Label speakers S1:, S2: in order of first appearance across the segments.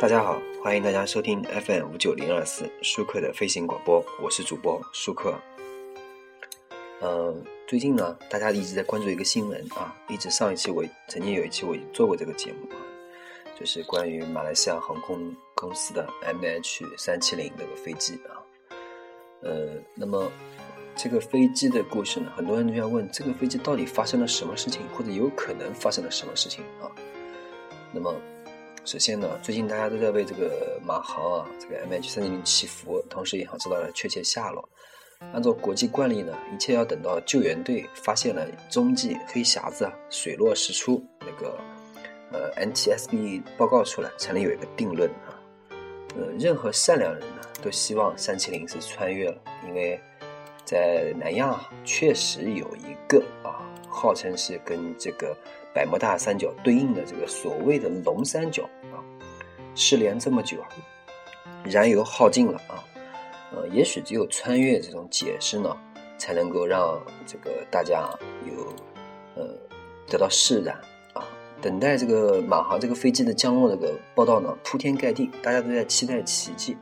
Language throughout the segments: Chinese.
S1: 大家好，欢迎大家收听 FM 五九零二四舒克的飞行广播，我是主播舒克。嗯，最近呢，大家一直在关注一个新闻啊，一直上一期我曾经有一期我已经做过这个节目啊，就是关于马来西亚航空公司的 MH 三七零这个飞机啊。呃，那么这个飞机的故事呢，很多人都要问，这个飞机到底发生了什么事情，或者有可能发生了什么事情啊？那么。首先呢，最近大家都在为这个马航啊，这个 MH 三零零祈福，同时也想知道了确切下落。按照国际惯例呢，一切要等到救援队发现了踪迹、黑匣子啊，水落石出，那个呃 NTSB 报告出来，才能有一个定论啊。呃，任何善良人呢，都希望三七零是穿越了，因为在南亚确实有一个啊，号称是跟这个。百慕大三角对应的这个所谓的龙三角啊，失联这么久啊，燃油耗尽了啊，呃，也许只有穿越这种解释呢，才能够让这个大家有呃得到释然啊。等待这个马航这个飞机的降落这个报道呢，铺天盖地，大家都在期待奇迹。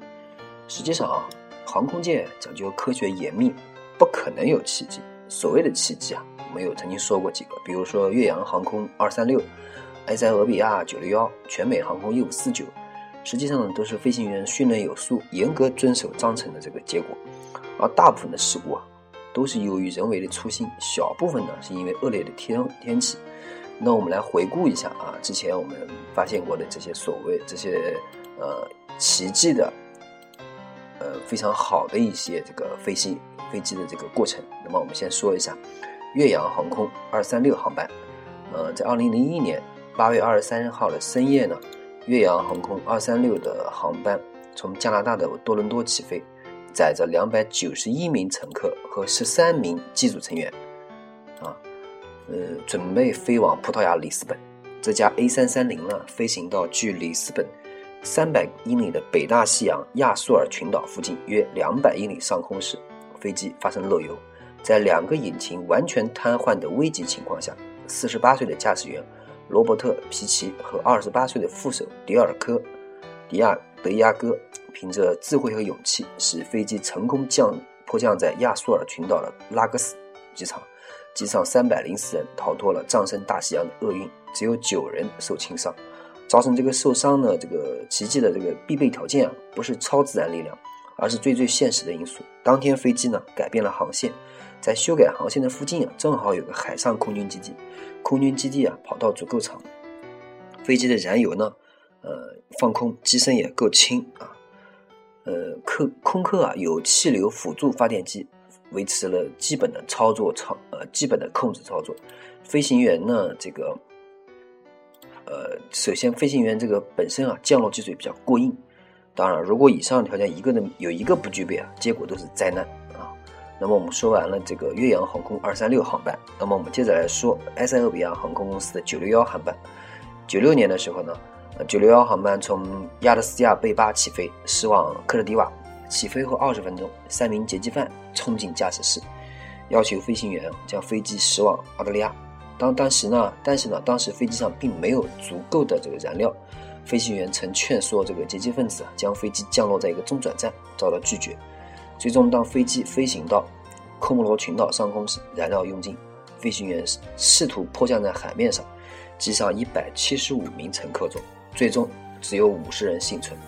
S1: 实际上啊，航空界讲究科学严密，不可能有奇迹。所谓的奇迹啊。没有曾经说过几个，比如说岳阳航空二三六、埃塞俄比亚九六幺、全美航空一五四九，实际上呢都是飞行员训练有素、严格遵守章程的这个结果。而大部分的事故啊，都是由于人为的粗心，小部分呢是因为恶劣的天天气。那我们来回顾一下啊，之前我们发现过的这些所谓这些呃奇迹的呃非常好的一些这个飞行飞机的这个过程。那么我们先说一下。岳阳航空二三六航班，呃，在二零零一年八月二十三号的深夜呢，岳阳航空二三六的航班从加拿大的多伦多起飞，载着两百九十一名乘客和十三名机组成员，啊，呃，准备飞往葡萄牙里斯本。这架 A 三三零呢，飞行到距里斯本三百英里的北大西洋亚速尔群岛附近约两百英里上空时，飞机发生漏油。在两个引擎完全瘫痪的危急情况下，四十八岁的驾驶员罗伯特·皮奇和二十八岁的副手迪尔科·迪亚德亚戈凭着智慧和勇气，使飞机成功降迫降在亚速尔群岛的拉格斯机场。机上三百零四人逃脱了葬身大西洋的厄运，只有九人受轻伤。造成这个受伤的这个奇迹的这个必备条件啊，不是超自然力量，而是最最现实的因素。当天飞机呢改变了航线。在修改航线的附近啊，正好有个海上空军基地，空军基地啊跑道足够长，飞机的燃油呢，呃放空，机身也够轻啊，呃客空客啊有气流辅助发电机，维持了基本的操作操呃基本的控制操作，飞行员呢这个，呃首先飞行员这个本身啊降落技术比较过硬，当然如果以上条件一个人有一个不具备啊，结果都是灾难啊。那么我们说完了这个岳阳航空二三六航班，那么我们接着来说埃塞俄比亚航空公司的九六幺航班。九六年的时候呢，九六幺航班从亚的斯亚贝巴起飞，驶往克特迪瓦。起飞后二十分钟，三名劫机犯冲进驾驶室，要求飞行员将飞机驶往澳大利亚。当当时呢，但是呢，当时飞机上并没有足够的这个燃料，飞行员曾劝说这个劫机分子啊将飞机降落在一个中转站，遭到拒绝。最终，当飞机飞行到科莫罗群岛上空时，燃料用尽，飞行员试图迫降在海面上，机上一百七十五名乘客中，最终只有五十人幸存。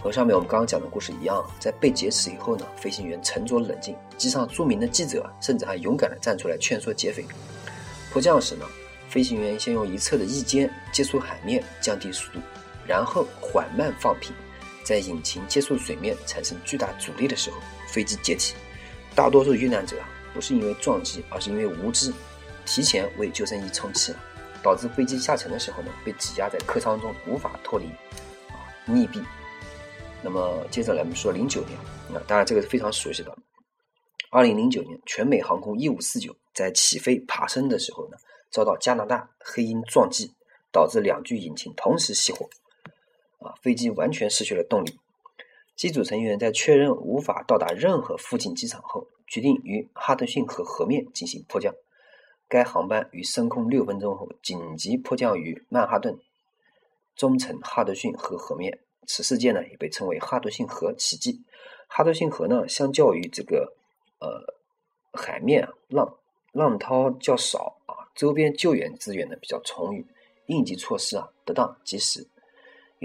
S1: 和上面我们刚刚讲的故事一样，在被劫持以后呢，飞行员沉着冷静，机上著名的记者甚至还勇敢地站出来劝说劫匪。迫降时呢，飞行员先用一侧的翼尖接触海面，降低速度，然后缓慢放平。在引擎接触水面产生巨大阻力的时候，飞机解体。大多数遇难者不是因为撞击，而是因为无知，提前为救生衣充气了，导致飞机下沉的时候呢，被挤压在客舱中无法脱离，啊，溺毙。那么接着来我们说零九年，那当然这个是非常熟悉的。二零零九年，全美航空一五四九在起飞爬升的时候呢，遭到加拿大黑鹰撞击，导致两具引擎同时熄火。啊，飞机完全失去了动力。机组成员在确认无法到达任何附近机场后，决定于哈德逊河河面进行迫降。该航班于升空六分钟后紧急迫降于曼哈顿中层哈德逊河河面。此事件呢也被称为哈德逊河奇迹。哈德逊河呢，相较于这个呃海面浪浪涛较少啊，周边救援资源呢比较充裕，应急措施啊得当及时。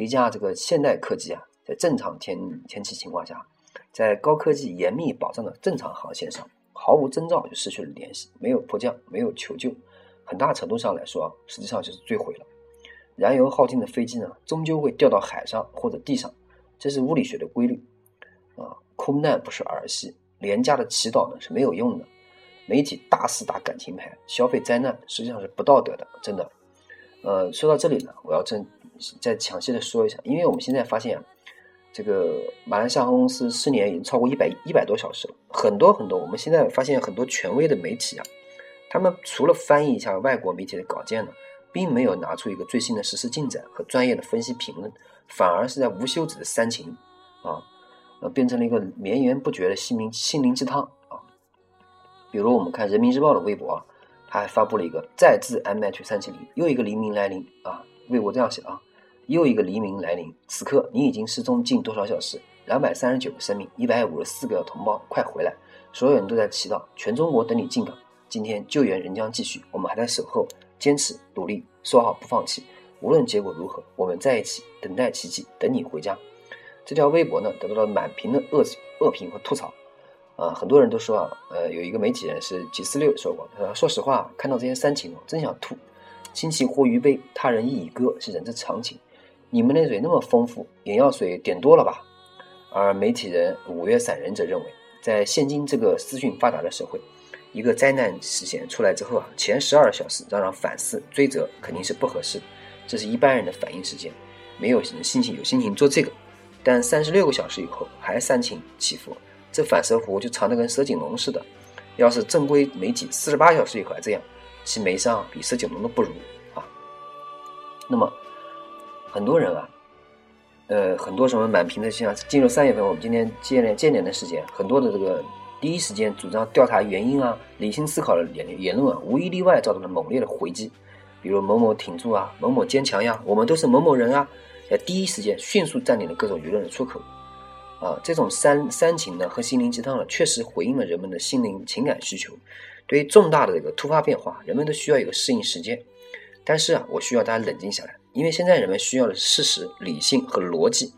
S1: 一架这个现代客机啊，在正常天天气情况下，在高科技严密保障的正常航线上，毫无征兆就失去了联系，没有迫降，没有求救，很大程度上来说，实际上就是坠毁了。燃油耗尽的飞机呢，终究会掉到海上或者地上，这是物理学的规律。啊，空难不是儿戏，廉价的祈祷呢是没有用的。媒体大肆打感情牌，消费灾难，实际上是不道德的，真的。呃，说到这里呢，我要正。再详细的说一下，因为我们现在发现啊，这个马来西亚航空公司失联已经超过一百一百多小时了，很多很多。我们现在发现很多权威的媒体啊，他们除了翻译一下外国媒体的稿件呢，并没有拿出一个最新的实时进展和专业的分析评论，反而是在无休止的煽情啊，呃，变成了一个绵延不绝的心灵心灵鸡汤啊。比如我们看人民日报的微博啊，他还发布了一个再制 MH 三七零，又一个黎明来临啊，微博这样写啊。又一个黎明来临，此刻你已经失踪近多少小时？两百三十九个生命，一百五十四个同胞，快回来！所有人都在祈祷，全中国等你进港。今天救援仍将继续，我们还在守候，坚持努力，说好不放弃。无论结果如何，我们在一起，等待奇迹，等你回家。这条微博呢，得到了满屏的恶恶评和吐槽。啊，很多人都说啊，呃，有一个媒体人是吉四六说过，他说：“实话，看到这些煽情，真想吐。亲戚或余悲，他人亦已歌，是人之常情。”你们的水那么丰富，眼药水点多了吧？而媒体人五月散人则认为，在现今这个资讯发达的社会，一个灾难事件出来之后啊，前十二小时让人反思追责肯定是不合适的，这是一般人的反应时间，没有人心情有心情做这个。但三十六个小时以后还煽情起伏，这反射弧就长得跟蛇颈龙似的。要是正规媒体四十八小时以后还这样，其眉商比蛇颈龙都不如啊。那么。很多人啊，呃，很多什么满屏的像进入三月份，我们今天接连接连的时间，很多的这个第一时间主张调查原因啊、理性思考的言言论啊，无一例外遭到了猛烈的回击。比如某某挺住啊，某某坚强呀，我们都是某某人啊，在第一时间迅速占领了各种舆论的出口。啊，这种煽煽情呢和心灵鸡汤呢，确实回应了人们的心灵情感需求。对于重大的这个突发变化，人们都需要一个适应时间。但是啊，我需要大家冷静下来。因为现在人们需要的是事实、理性和逻辑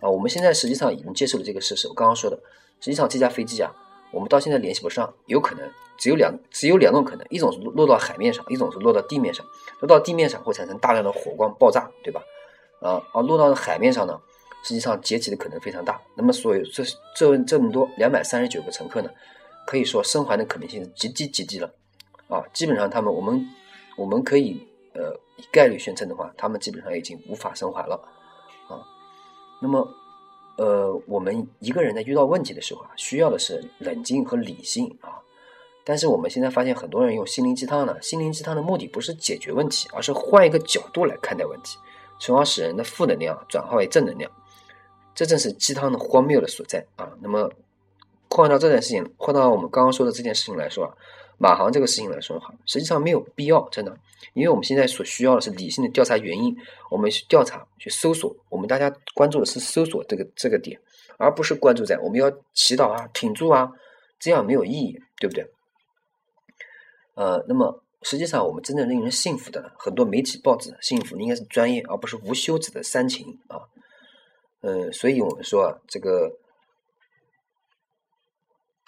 S1: 啊！我们现在实际上已经接受了这个事实。我刚刚说的，实际上这架飞机啊，我们到现在联系不上，有可能只有两只有两种可能：一种是落到海面上，一种是落到地面上。落到地面上会产生大量的火光爆炸，对吧？啊，而落到海面上呢，实际上解体的可能非常大。那么，所有这这这么多两百三十九个乘客呢，可以说生还的可能性是极低极低了啊！基本上他们，我们我们可以。呃，以概率宣称的话，他们基本上已经无法生还了啊。那么，呃，我们一个人在遇到问题的时候啊，需要的是冷静和理性啊。但是我们现在发现，很多人用心灵鸡汤呢，心灵鸡汤的目的不是解决问题，而是换一个角度来看待问题，从而使人的负能量转化为正能量。这正是鸡汤的荒谬的所在啊。那么，换到这件事情，换到我们刚刚说的这件事情来说啊。马航这个事情来说哈，实际上没有必要，真的，因为我们现在所需要的是理性的调查原因，我们去调查、去搜索，我们大家关注的是搜索这个这个点，而不是关注在我们要祈祷啊、挺住啊，这样没有意义，对不对？呃，那么实际上我们真正令人信服的很多媒体报纸，幸福应该是专业，而不是无休止的煽情啊。嗯，所以我们说这个。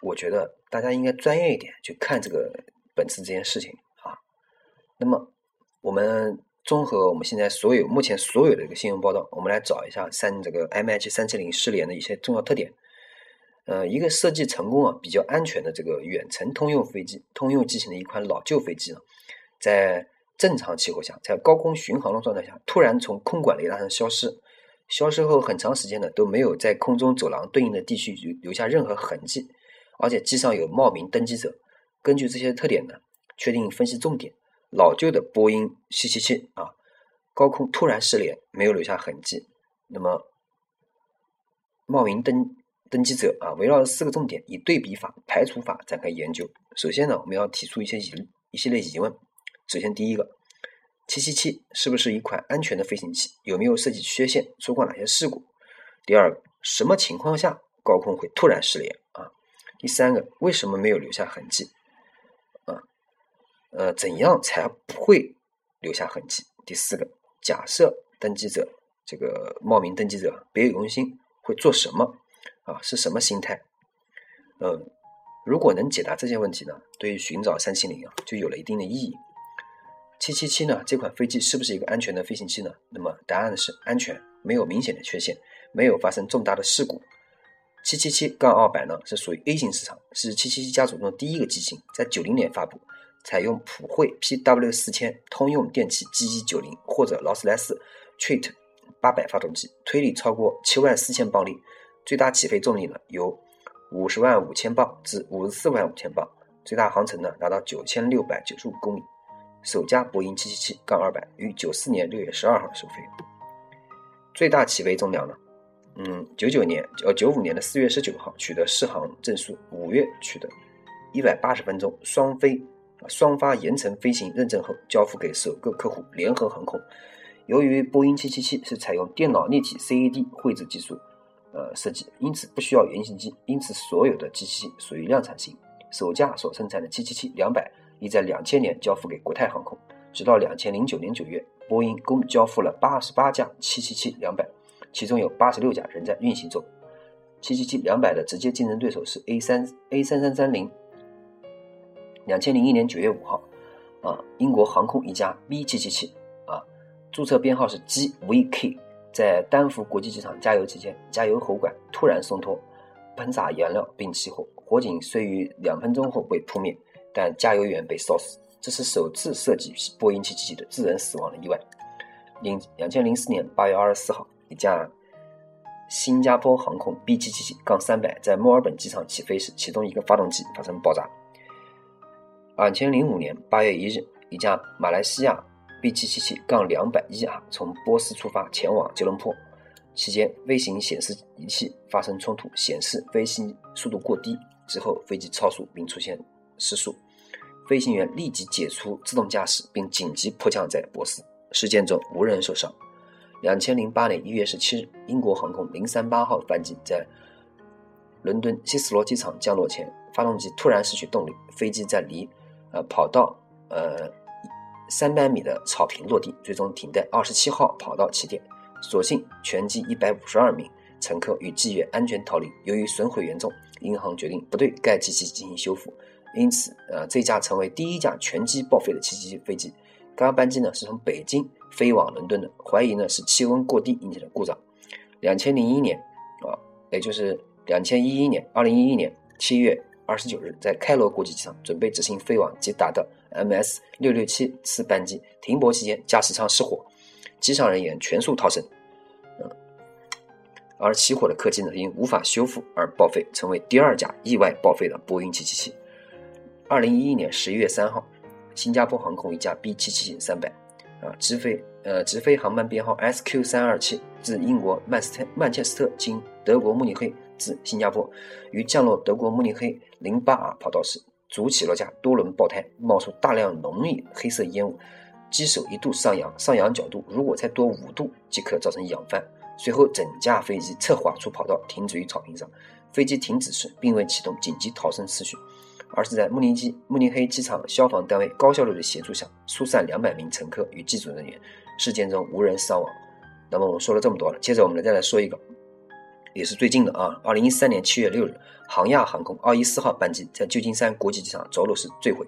S1: 我觉得大家应该专业一点去看这个本次这件事情啊。那么，我们综合我们现在所有目前所有的一个新闻报道，我们来找一下三这个 MH 三七零失联的一些重要特点。呃，一个设计成功啊、比较安全的这个远程通用飞机，通用机型的一款老旧飞机呢，在正常气候下，在高空巡航的状态下，突然从空管雷达上消失，消失后很长时间呢都没有在空中走廊对应的地区留留下任何痕迹。而且机上有冒名登机者，根据这些特点呢，确定分析重点。老旧的波音七七七啊，高空突然失联，没有留下痕迹。那么，冒名登登机者啊，围绕四个重点，以对比法、排除法展开研究。首先呢，我们要提出一些疑一系列疑问。首先，第一个，七七七是不是一款安全的飞行器？有没有设计缺陷？出过哪些事故？第二个，什么情况下高空会突然失联？第三个，为什么没有留下痕迹？啊，呃，怎样才不会留下痕迹？第四个，假设登记者这个冒名登记者别有用心，会做什么？啊，是什么心态？嗯，如果能解答这些问题呢，对于寻找三七零啊，就有了一定的意义。七七七呢，这款飞机是不是一个安全的飞行器呢？那么答案是安全，没有明显的缺陷，没有发生重大的事故。七七七杠二百呢，是属于 A 型市场，是七七七家族中的第一个机型，在九零年发布，采用普惠 PW 四千、通用电气 GE 九零或者劳斯莱斯 Treat 八百发动机，推力超过七万四千磅力，最大起飞重力呢由五十万五千磅至五十四万五千磅，最大航程呢达到九千六百九十五公里。首架波音七七七杠二百于九四年六月十二号首飞，最大起飞重量呢？嗯，九九年呃九五年的四月十九号取得试航证书，五月取得一百八十分钟双飞啊双发盐层飞行认证后交付给首个客户联合航空。由于波音七七七是采用电脑立体 CAD 绘制技术呃设计，因此不需要原型机，因此所有的机器属于量产型。首架所生产的七七七两百。已在两千年交付给国泰航空，直到两千零九年九月，波音共交付了八十八架七七七两百，其中有八十六架仍在运行中。七七七两百的直接竞争对手是 A 三 A 三三三零。两千零一年九月五号，啊，英国航空一家 B 七七七，啊，注册编号是 GVK，在丹佛国际机场加油期间，加油喉管突然松脱，喷洒燃料并起火，火警虽于两分钟后被扑灭。但加油员被烧死，这是首次涉及波音777的致人死亡的意外。零两千零四年八月二十四号，一架新加坡航空 B777-300 在墨尔本机场起飞时，其中一个发动机发生爆炸。二千零五年八月一日，一架马来西亚 B777-200-1 杠从波斯出发前往吉隆坡，期间飞行显示仪器发生冲突，显示飞行速度过低，之后飞机超速并出现。失速，飞行员立即解除自动驾驶，并紧急迫降在波斯。事件中无人受伤。两千零八年一月十七日，英国航空零三八号班机在伦敦希斯罗机场降落前，发动机突然失去动力，飞机在离呃跑道呃三百米的草坪落地，最终停在二十七号跑道起点。所幸全机一百五十二名乘客与机员安全逃离。由于损毁严重，银行决定不对该机器进行修复。因此，呃，这架成为第一架全机报废的七七七飞机。该班机呢是从北京飞往伦敦的，怀疑呢是气温过低引起的故障。两千零一年，啊，也就是两千一一年，二零一一年七月二十九日，在开罗国际机场准备执行飞往吉达的 MS 六六七次班机停泊期间，驾驶舱失火，机上人员全数逃生。而起火的客机呢因无法修复而报废，成为第二架意外报废的波音七七七。二零一一年十一月三号，新加坡航空一架 B 七七三百啊直飞呃直飞航班编号 SQ 三二七自英国曼斯特曼彻斯特经德国慕尼黑至新加坡，于降落德国慕尼黑零八 R 跑道时，主起落架多轮爆胎，冒出大量浓郁黑色烟雾，机首一度上扬，上扬角度如果再多五度即可造成仰翻。随后整架飞机侧滑出跑道，停止于草坪上。飞机停止时，并未启动紧急逃生次序。而是在慕尼基慕尼黑机场消防单位高效率的协助下，疏散两百名乘客与机组人员，事件中无人伤亡。那么我们说了这么多了，接着我们再来说一个，也是最近的啊，二零一三年七月六日，航亚航空二一四号班机在旧金山国际机场着陆时坠毁，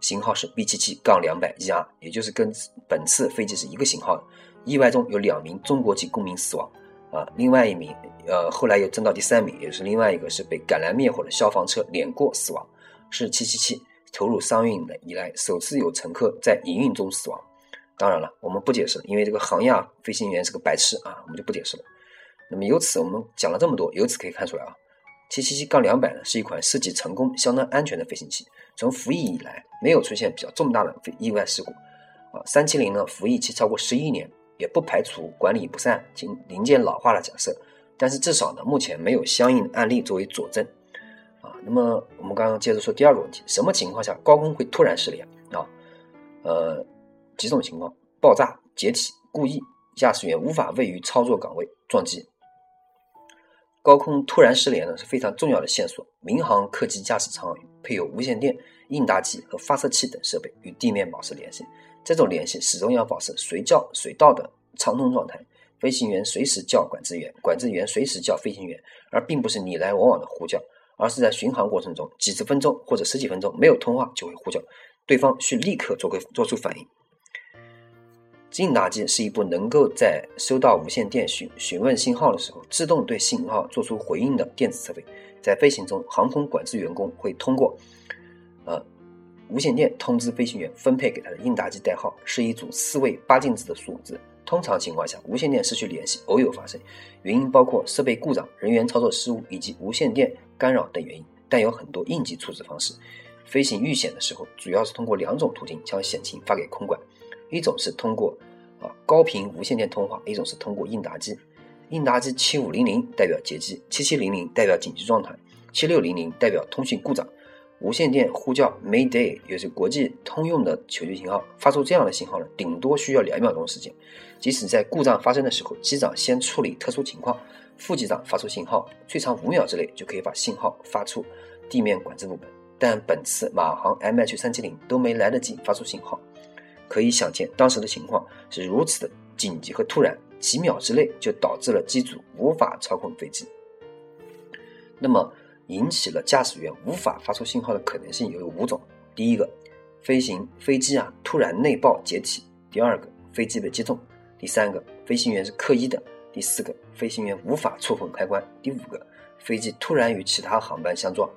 S1: 型号是 B 七七杠两百 ER，也就是跟本次飞机是一个型号的。意外中有两名中国籍公民死亡，啊，另外一名呃后来又增到第三名，也是另外一个是被赶来灭火的消防车碾过死亡。是七七七投入商运的以来首次有乘客在营运中死亡。当然了，我们不解释，因为这个航亚飞行员是个白痴啊，我们就不解释了。那么由此我们讲了这么多，由此可以看出来啊，七七七杠两百呢是一款设计成功、相当安全的飞行器。从服役以来，没有出现比较重大的飞意外事故。啊，三七零呢服役期超过十一年，也不排除管理不善、零零件老化的假设。但是至少呢，目前没有相应的案例作为佐证。啊那么我们刚刚接着说第二个问题：什么情况下高空会突然失联啊？呃，几种情况：爆炸、解体、故意、驾驶员无法位于操作岗位撞击。高空突然失联呢是非常重要的线索。民航客机驾驶舱配有无线电、应答机和发射器等设备，与地面保持联系。这种联系始终要保持随叫随到的畅通状态。飞行员随时叫管制员，管制员随时叫飞行员，而并不是你来我往的呼叫，而是在巡航过程中几十分钟或者十几分钟没有通话就会呼叫，对方需立刻做个做出反应。应答机是一部能够在收到无线电询询问信号的时候，自动对信号做出回应的电子设备。在飞行中，航空管制员工会通过呃无线电通知飞行员分配给他的应答机代号，是一组四位八进制的数字。通常情况下，无线电失去联系偶有发生，原因包括设备故障、人员操作失误以及无线电干扰等原因，但有很多应急处置方式。飞行遇险的时候，主要是通过两种途径将险情发给空管。一种是通过啊高频无线电通话，一种是通过应答机。应答机七五零零代表截机，七七零零代表紧急状态，七六零零代表通讯故障。无线电呼叫 Mayday 也是国际通用的求救信号。发出这样的信号呢，顶多需要两秒钟时间。即使在故障发生的时候，机长先处理特殊情况，副机长发出信号，最长五秒之内就可以把信号发出地面管制部门。但本次马航 MH 三七零都没来得及发出信号。可以想见，当时的情况是如此的紧急和突然，几秒之内就导致了机组无法操控飞机。那么，引起了驾驶员无法发出信号的可能性有五种：第一个，飞行飞机啊突然内爆解体；第二个，飞机被击中；第三个，飞行员是刻意的；第四个，飞行员无法触碰开关；第五个，飞机突然与其他航班相撞。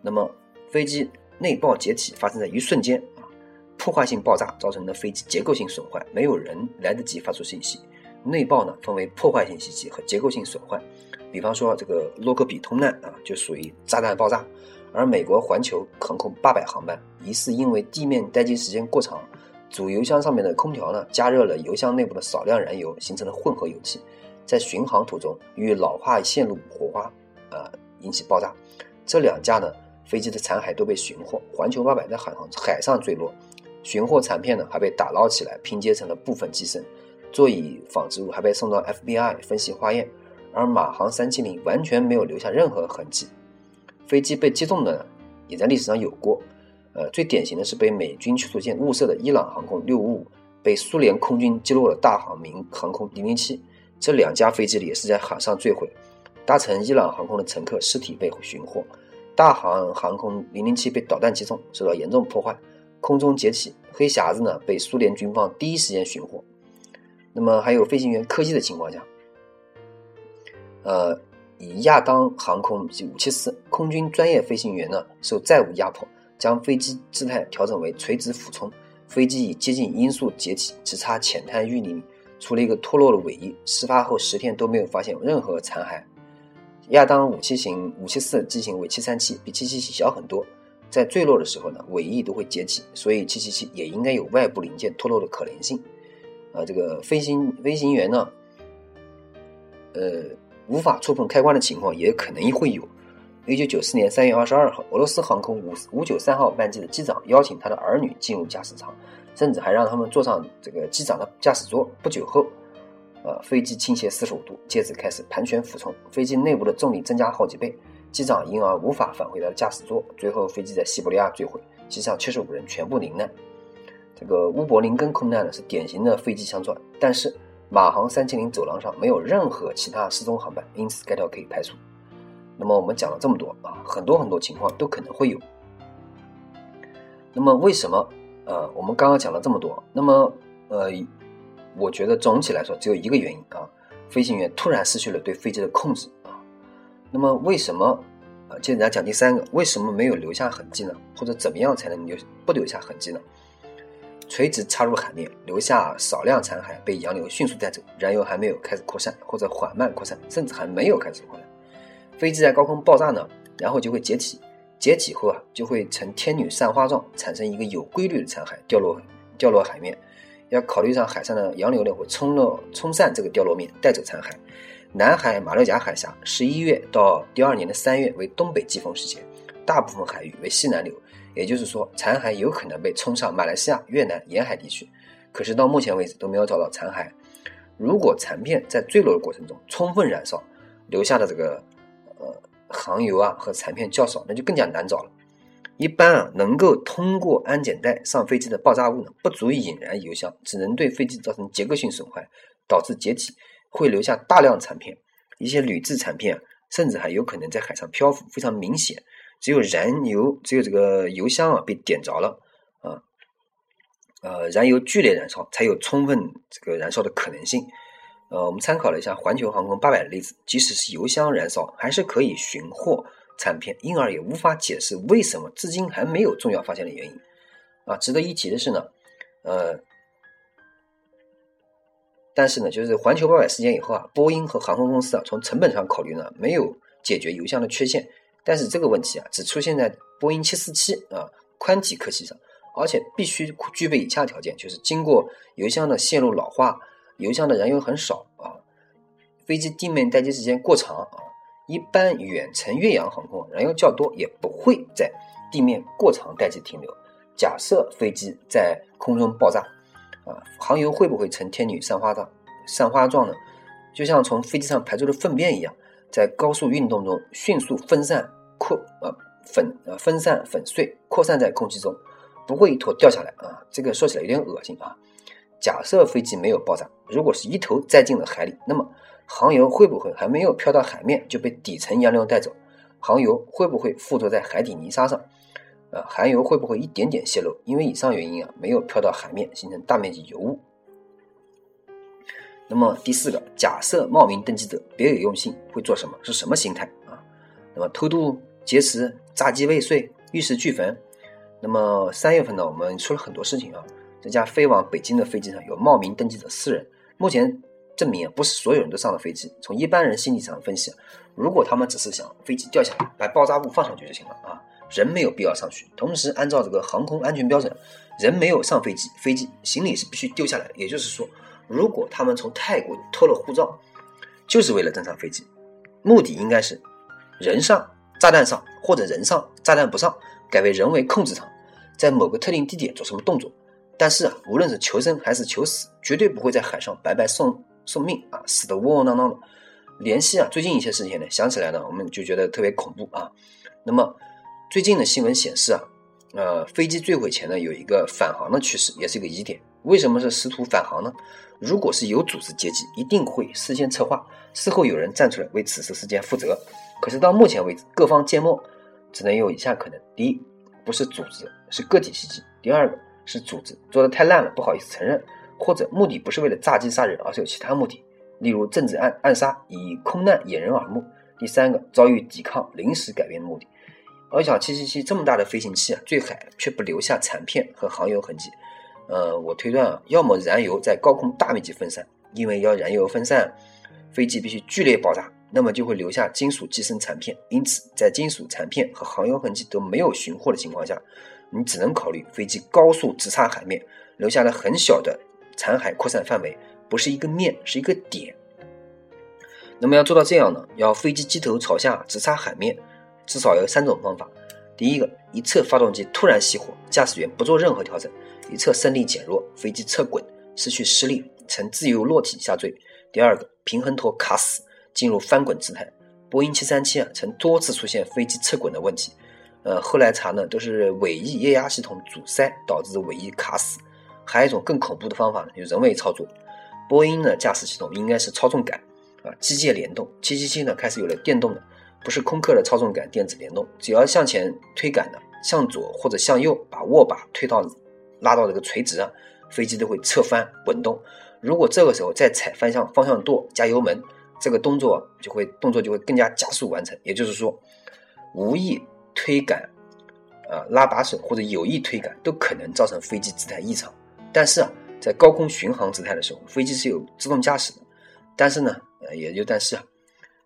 S1: 那么，飞机内爆解体发生在一瞬间啊。破坏性爆炸造成的飞机结构性损坏，没有人来得及发出信息。内爆呢，分为破坏性袭击和结构性损坏。比方说，这个洛克比通难啊，就属于炸弹爆炸。而美国环球航空八百航班疑似因为地面待机时间过长，主油箱上面的空调呢加热了油箱内部的少量燃油，形成了混合油气，在巡航途中与老化线路火花，呃，引起爆炸。这两架呢飞机的残骸都被寻获，环球八百在海上海上坠落。寻获残片呢，还被打捞起来拼接成了部分机身，座椅仿制物还被送到 FBI 分析化验，而马航三七零完全没有留下任何痕迹。飞机被击中的呢，也在历史上有过，呃，最典型的是被美军驱逐舰误射的伊朗航空六五五，被苏联空军击落了大航民航空零零七，这两架飞机也是在海上坠毁，搭乘伊朗航空的乘客尸体被寻获，大航航空零零七被导弹击中，受到严重破坏。空中解体，黑匣子呢被苏联军方第一时间寻获。那么还有飞行员客机的情况下，呃，以亚当航空及五七四空军专业飞行员呢受债务压迫，将飞机姿态调整为垂直俯冲，飞机以接近音速解体，只差浅滩淤泥，出了一个脱落的尾翼。事发后十天都没有发现任何残骸。亚当五七型五七四机型为七三七，比七七七小很多。在坠落的时候呢，尾翼都会解体，所以777也应该有外部零件脱落的可能性。啊，这个飞行飞行员呢，呃，无法触碰开关的情况也可能会有。1994年3月22号，俄罗斯航空5 593号班机的机长邀请他的儿女进入驾驶舱，甚至还让他们坐上这个机长的驾驶座。不久后，呃，飞机倾斜45度，接着开始盘旋俯冲，飞机内部的重力增加好几倍。机长因而无法返回他的驾驶座，最后飞机在西伯利亚坠毁，机上七十五人全部罹难。这个乌柏林根空难呢是典型的飞机相撞，但是马航三七零走廊上没有任何其他失踪航班，因此该条可以排除。那么我们讲了这么多啊，很多很多情况都可能会有。那么为什么？呃，我们刚刚讲了这么多，那么呃，我觉得总体来说只有一个原因啊，飞行员突然失去了对飞机的控制啊。那么为什么，呃，接着来讲第三个，为什么没有留下痕迹呢？或者怎么样才能留不留下痕迹呢？垂直插入海面，留下少量残骸，被洋流迅速带走，燃油还没有开始扩散，或者缓慢扩散，甚至还没有开始扩散。飞机在高空爆炸呢，然后就会解体，解体后啊，就会呈天女散花状，产生一个有规律的残骸掉落掉落海面。要考虑上海上的洋流呢，会冲落冲散这个掉落面，带走残骸。南海马六甲海峡，十一月到第二年的三月为东北季风时节，大部分海域为西南流，也就是说，残骸有可能被冲上马来西亚、越南沿海地区。可是到目前为止都没有找到残骸。如果残片在坠落的过程中充分燃烧，留下的这个航油啊和残片较少，那就更加难找了。一般啊，能够通过安检带上飞机的爆炸物呢，不足以引燃油箱，只能对飞机造成结构性损坏，导致解体，会留下大量残片。一些铝制残片甚至还有可能在海上漂浮，非常明显。只有燃油，只有这个油箱啊被点着了啊，呃，燃油剧烈燃烧，才有充分这个燃烧的可能性。呃，我们参考了一下环球航空八百的例子，即使是油箱燃烧，还是可以寻获。残片，因而也无法解释为什么至今还没有重要发现的原因。啊，值得一提的是呢，呃，但是呢，就是环球八百事件以后啊，波音和航空公司啊，从成本上考虑呢，没有解决油箱的缺陷。但是这个问题啊，只出现在波音七四七啊宽体客机上，而且必须具备以下条件：就是经过油箱的线路老化，油箱的燃油很少啊，飞机地面待机时间过长啊。一般远程越洋航空燃油较多，也不会在地面过长待机停留。假设飞机在空中爆炸，啊，航油会不会呈天女散花状？散花状呢？就像从飞机上排出的粪便一样，在高速运动中迅速分散扩呃粉呃分散粉碎扩散在空气中，不会一坨掉下来啊。这个说起来有点恶心啊。假设飞机没有爆炸，如果是一头栽进了海里，那么。航油会不会还没有飘到海面就被底层洋流带走？航油会不会附着在海底泥沙上？呃，含油会不会一点点泄漏？因为以上原因啊，没有飘到海面，形成大面积油污。那么第四个，假设冒名登记者别有用心，会做什么？是什么心态啊？那么偷渡、劫持、炸机未遂、玉石俱焚。那么三月份呢，我们出了很多事情啊。这架飞往北京的飞机上有冒名登记的四人，目前。证明，不是所有人都上了飞机。从一般人心理上分析，如果他们只是想飞机掉下来，把爆炸物放上去就行了啊，人没有必要上去。同时，按照这个航空安全标准，人没有上飞机，飞机行李是必须丢下来。也就是说，如果他们从泰国偷了护照，就是为了登上飞机，目的应该是人上炸弹上，或者人上炸弹不上，改为人为控制舱，在某个特定地点做什么动作。但是啊，无论是求生还是求死，绝对不会在海上白白送。送命啊，死的窝窝囊囊的。联系啊，最近一些事情呢，想起来呢，我们就觉得特别恐怖啊。那么最近的新闻显示啊，呃，飞机坠毁前呢，有一个返航的趋势，也是一个疑点。为什么是试图返航呢？如果是有组织劫机，一定会事先策划，事后有人站出来为此次事件负责。可是到目前为止，各方缄默，只能有以下可能：第一，不是组织，是个体袭击；第二个是组织做的太烂了，不好意思承认。或者目的不是为了炸机杀人，而是有其他目的，例如政治暗暗杀，以空难掩人耳目。第三个，遭遇抵抗，临时改变的目的。而想七七七这么大的飞行器啊，坠海却不留下残片和航油痕迹，呃，我推断啊，要么燃油在高空大面积分散，因为要燃油分散，飞机必须剧烈爆炸，那么就会留下金属寄生残片。因此，在金属残片和航油痕迹都没有寻获的情况下，你只能考虑飞机高速直插海面，留下了很小的。残骸扩散范围不是一个面，是一个点。那么要做到这样呢，要飞机机头朝下直插海面，至少有三种方法。第一个，一侧发动机突然熄火，驾驶员不做任何调整，一侧升力减弱，飞机侧滚，失去施力，呈自由落体下坠。第二个，平衡托卡死，进入翻滚姿态。波音七三七啊，曾多次出现飞机侧滚的问题。呃，后来查呢，都是尾翼液压系统阻塞导致尾翼卡死。还有一种更恐怖的方法呢，就人为操作。波音的驾驶系统应该是操纵杆啊，机械联动。七七七呢开始有了电动的，不是空客的操纵杆电子联动，只要向前推杆的，向左或者向右把握把推到拉到这个垂直啊，飞机都会侧翻滚动。如果这个时候再踩方向方向舵加油门，这个动作就会动作就会更加加速完成。也就是说，无意推杆啊拉把手或者有意推杆都可能造成飞机姿态异常。但是啊，在高空巡航姿态的时候，飞机是有自动驾驶的。但是呢，呃，也就但是啊，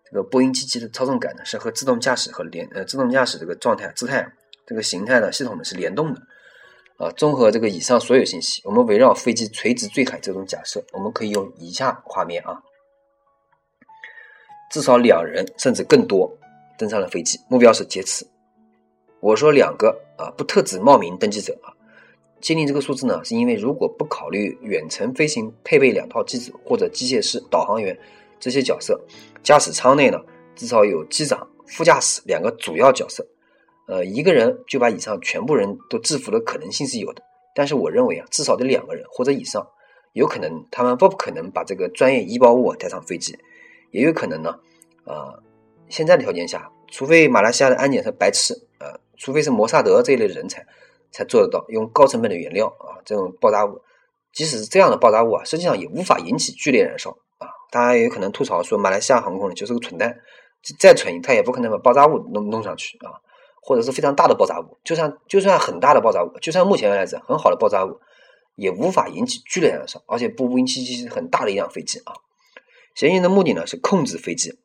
S1: 这个波音七七的操纵杆呢是和自动驾驶和联呃自动驾驶这个状态姿态这个形态的系统呢是联动的。啊，综合这个以上所有信息，我们围绕飞机垂直坠海这种假设，我们可以用以下画面啊，至少两人甚至更多登上了飞机，目标是劫持。我说两个啊，不特指冒名登记者啊。鉴定这个数字呢，是因为如果不考虑远程飞行配备两套机子或者机械师、导航员这些角色，驾驶舱内呢至少有机长、副驾驶两个主要角色。呃，一个人就把以上全部人都制服的可能性是有的，但是我认为啊，至少得两个人或者以上，有可能他们不可能把这个专业医保物带上飞机，也有可能呢，呃，现在的条件下，除非马来西亚的安检是白痴，除非是摩萨德这一类人才才做得到用高成本的原料啊，这种爆炸物，即使是这样的爆炸物啊，实际上也无法引起剧烈燃烧啊。大家也有可能吐槽说，马来西亚航空呢就是个蠢蛋，再蠢他也不可能把爆炸物弄弄上去啊。或者是非常大的爆炸物，就算就算很大的爆炸物，就算目前来讲很好的爆炸物，也无法引起剧烈燃烧，而且波音七七七很大的一辆飞机啊。嫌疑人的目的呢是控制飞机，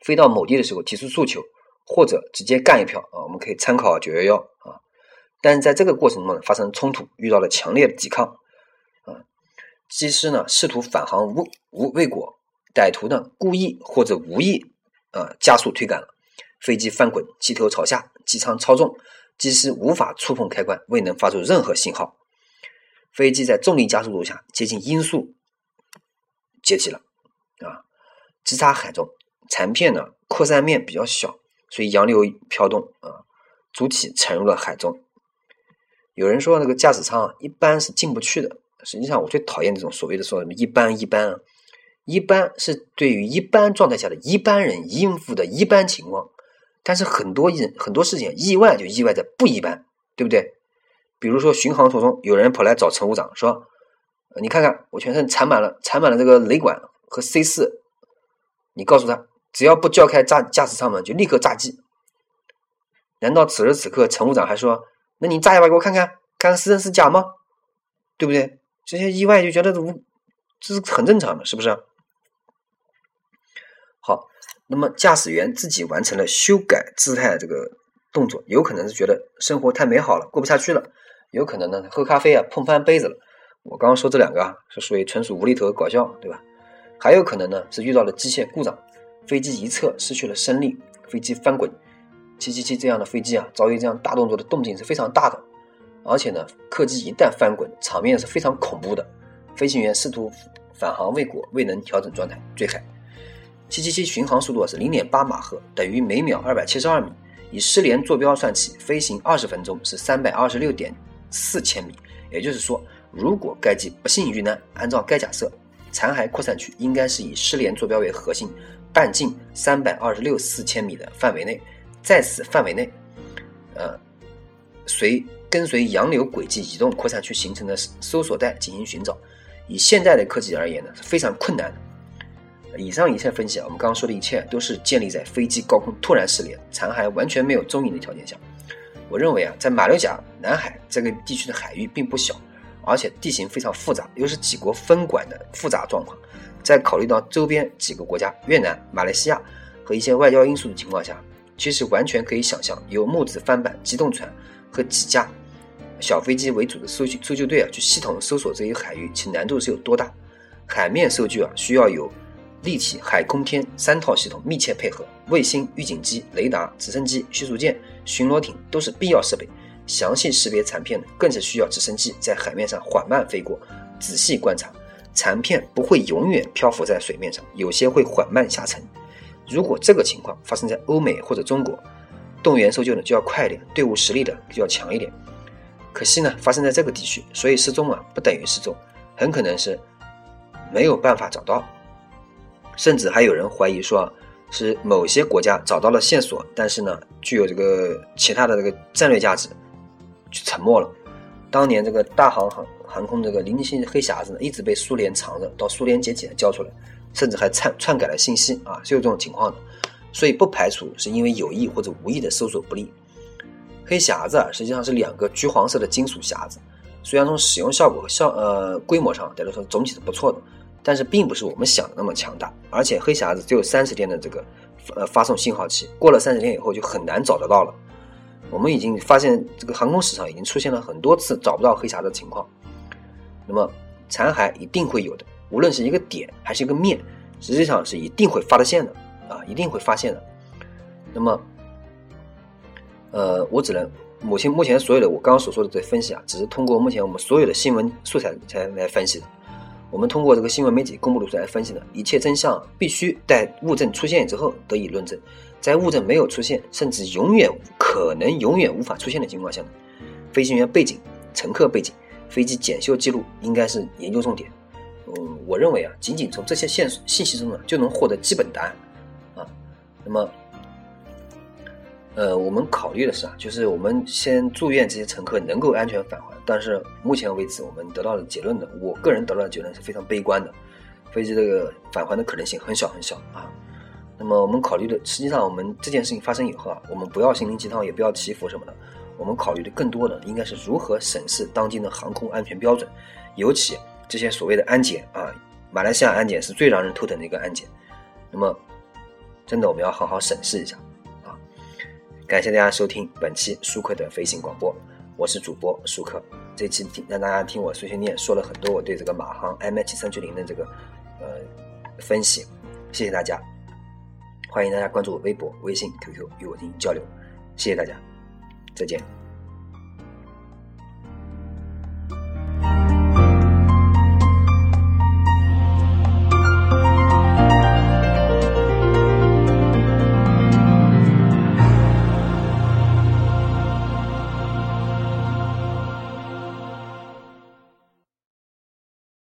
S1: 飞到某地的时候提出诉求，或者直接干一票啊。我们可以参考九幺幺啊。但是在这个过程中呢发生冲突，遇到了强烈的抵抗啊。机师呢试图返航无无未果，歹徒呢故意或者无意啊加速推杆了。飞机翻滚，机头朝下，机舱超重，机师无法触碰开关，未能发出任何信号。飞机在重力加速度下接近音速解体了，啊，直插海中。残片呢扩散面比较小，所以洋流飘动，啊，主体沉入了海中。有人说那个驾驶舱一般是进不去的，实际上我最讨厌这种所谓的说什么一般一般啊，一般是对于一般状态下的一般人应付的一般情况。但是很多人很多事情意外就意外在不一般，对不对？比如说巡航途中，有人跑来找乘务长说：“你看看我全身缠满了缠满了这个雷管和 C 四，你告诉他，只要不叫开驾驾驶舱门，就立刻炸机。”难道此时此刻乘务长还说：“那你炸一把给我看看，看看是真是假吗？”对不对？这些意外就觉得无，这是很正常的，是不是？好。那么驾驶员自己完成了修改姿态这个动作，有可能是觉得生活太美好了，过不下去了；有可能呢，喝咖啡啊碰翻杯子了。我刚刚说这两个啊，是属于纯属无厘头搞笑，对吧？还有可能呢，是遇到了机械故障，飞机一侧失去了升力，飞机翻滚。七七七这样的飞机啊，遭遇这样大动作的动静是非常大的，而且呢，客机一旦翻滚，场面是非常恐怖的。飞行员试图返航未果，未能调整状态坠海。七七七巡航速度是零点八马赫，等于每秒二百七十二米。以失联坐标算起，飞行二十分钟是三百二十六点四千米。也就是说，如果该机不幸遇难，按照该假设，残骸扩散区应该是以失联坐标为核心，半径三百二十六四千米的范围内，在此范围内，呃，随跟随洋流轨迹移动扩散区形成的搜索带进行寻找。以现在的科技而言呢，是非常困难的。以上一切分析啊，我们刚刚说的一切都是建立在飞机高空突然失联、残骸完全没有踪影的条件下。我认为啊，在马六甲南海这个地区的海域并不小，而且地形非常复杂，又是几国分管的复杂状况。在考虑到周边几个国家——越南、马来西亚和一些外交因素的情况下，其实完全可以想象，由木质帆板、机动船和几架小飞机为主的搜救搜救队啊，去系统搜索这一海域，其难度是有多大？海面搜救啊，需要有。立体海空天三套系统密切配合，卫星、预警机、雷达、直升机、驱逐舰、巡逻艇都是必要设备。详细识别残片，更是需要直升机在海面上缓慢飞过，仔细观察。残片不会永远漂浮在水面上，有些会缓慢下沉。如果这个情况发生在欧美或者中国，动员搜救呢就要快一点，队伍实力的就要强一点。可惜呢，发生在这个地区，所以失踪啊不等于失踪，很可能是没有办法找到。甚至还有人怀疑说，是某些国家找到了线索，但是呢，具有这个其他的这个战略价值，就沉默了。当年这个大航航航空这个零星黑匣子呢，一直被苏联藏着，到苏联解体才交出来，甚至还篡篡改了信息啊，是有这种情况的。所以不排除是因为有意或者无意的搜索不利。黑匣子啊，实际上是两个橘黄色的金属匣子，虽然从使用效果和效呃规模上，来说总体是不错的。但是并不是我们想的那么强大，而且黑匣子只有三十天的这个呃发送信号期，过了三十天以后就很难找得到了。我们已经发现这个航空史上已经出现了很多次找不到黑匣子的情况。那么残骸一定会有的，无论是一个点还是一个面，实际上是一定会发的现的啊，一定会发现的。那么，呃，我只能目前目前所有的我刚刚所说的这分析啊，只是通过目前我们所有的新闻素材才来分析的。我们通过这个新闻媒体公布的出来分析的一切真相，必须在物证出现之后得以论证。在物证没有出现，甚至永远可能永远无法出现的情况下，飞行员背景、乘客背景、飞机检修记录应该是研究重点。嗯，我认为啊，仅仅从这些线信息中呢，就能获得基本答案啊。那么，呃，我们考虑的是啊，就是我们先祝愿这些乘客能够安全返还。但是目前为止，我们得到的结论呢，我个人得到的结论是非常悲观的，飞机这个返还的可能性很小很小啊。那么我们考虑的，实际上我们这件事情发生以后啊，我们不要心灵鸡汤，也不要祈福什么的，我们考虑的更多的应该是如何审视当今的航空安全标准，尤其这些所谓的安检啊，马来西亚安检是最让人头疼的一个安检。那么，真的我们要好好审视一下啊！感谢大家收听本期舒克的飞行广播。我是主播舒克，这期听让大家听我碎碎念，说了很多我对这个马航 MH 三七零的这个呃分析，谢谢大家，欢迎大家关注我微博、微信、QQ 与我进行交流，谢谢大家，再见。